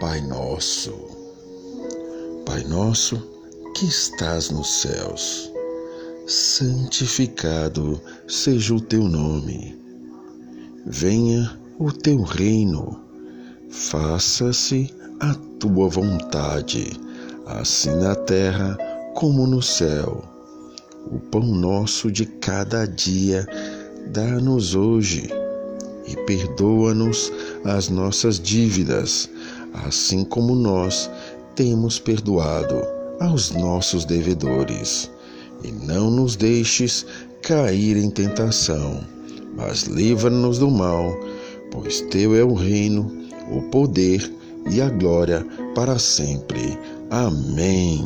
Pai Nosso. Pai Nosso que estás nos céus, santificado seja o teu nome. Venha o teu reino, faça-se a tua vontade, assim na terra como no céu. O pão nosso de cada dia dá-nos hoje e perdoa-nos as nossas dívidas, assim como nós temos perdoado aos nossos devedores. E não nos deixes cair em tentação, mas livra-nos do mal, pois teu é o reino, o poder e a glória para sempre. Amém.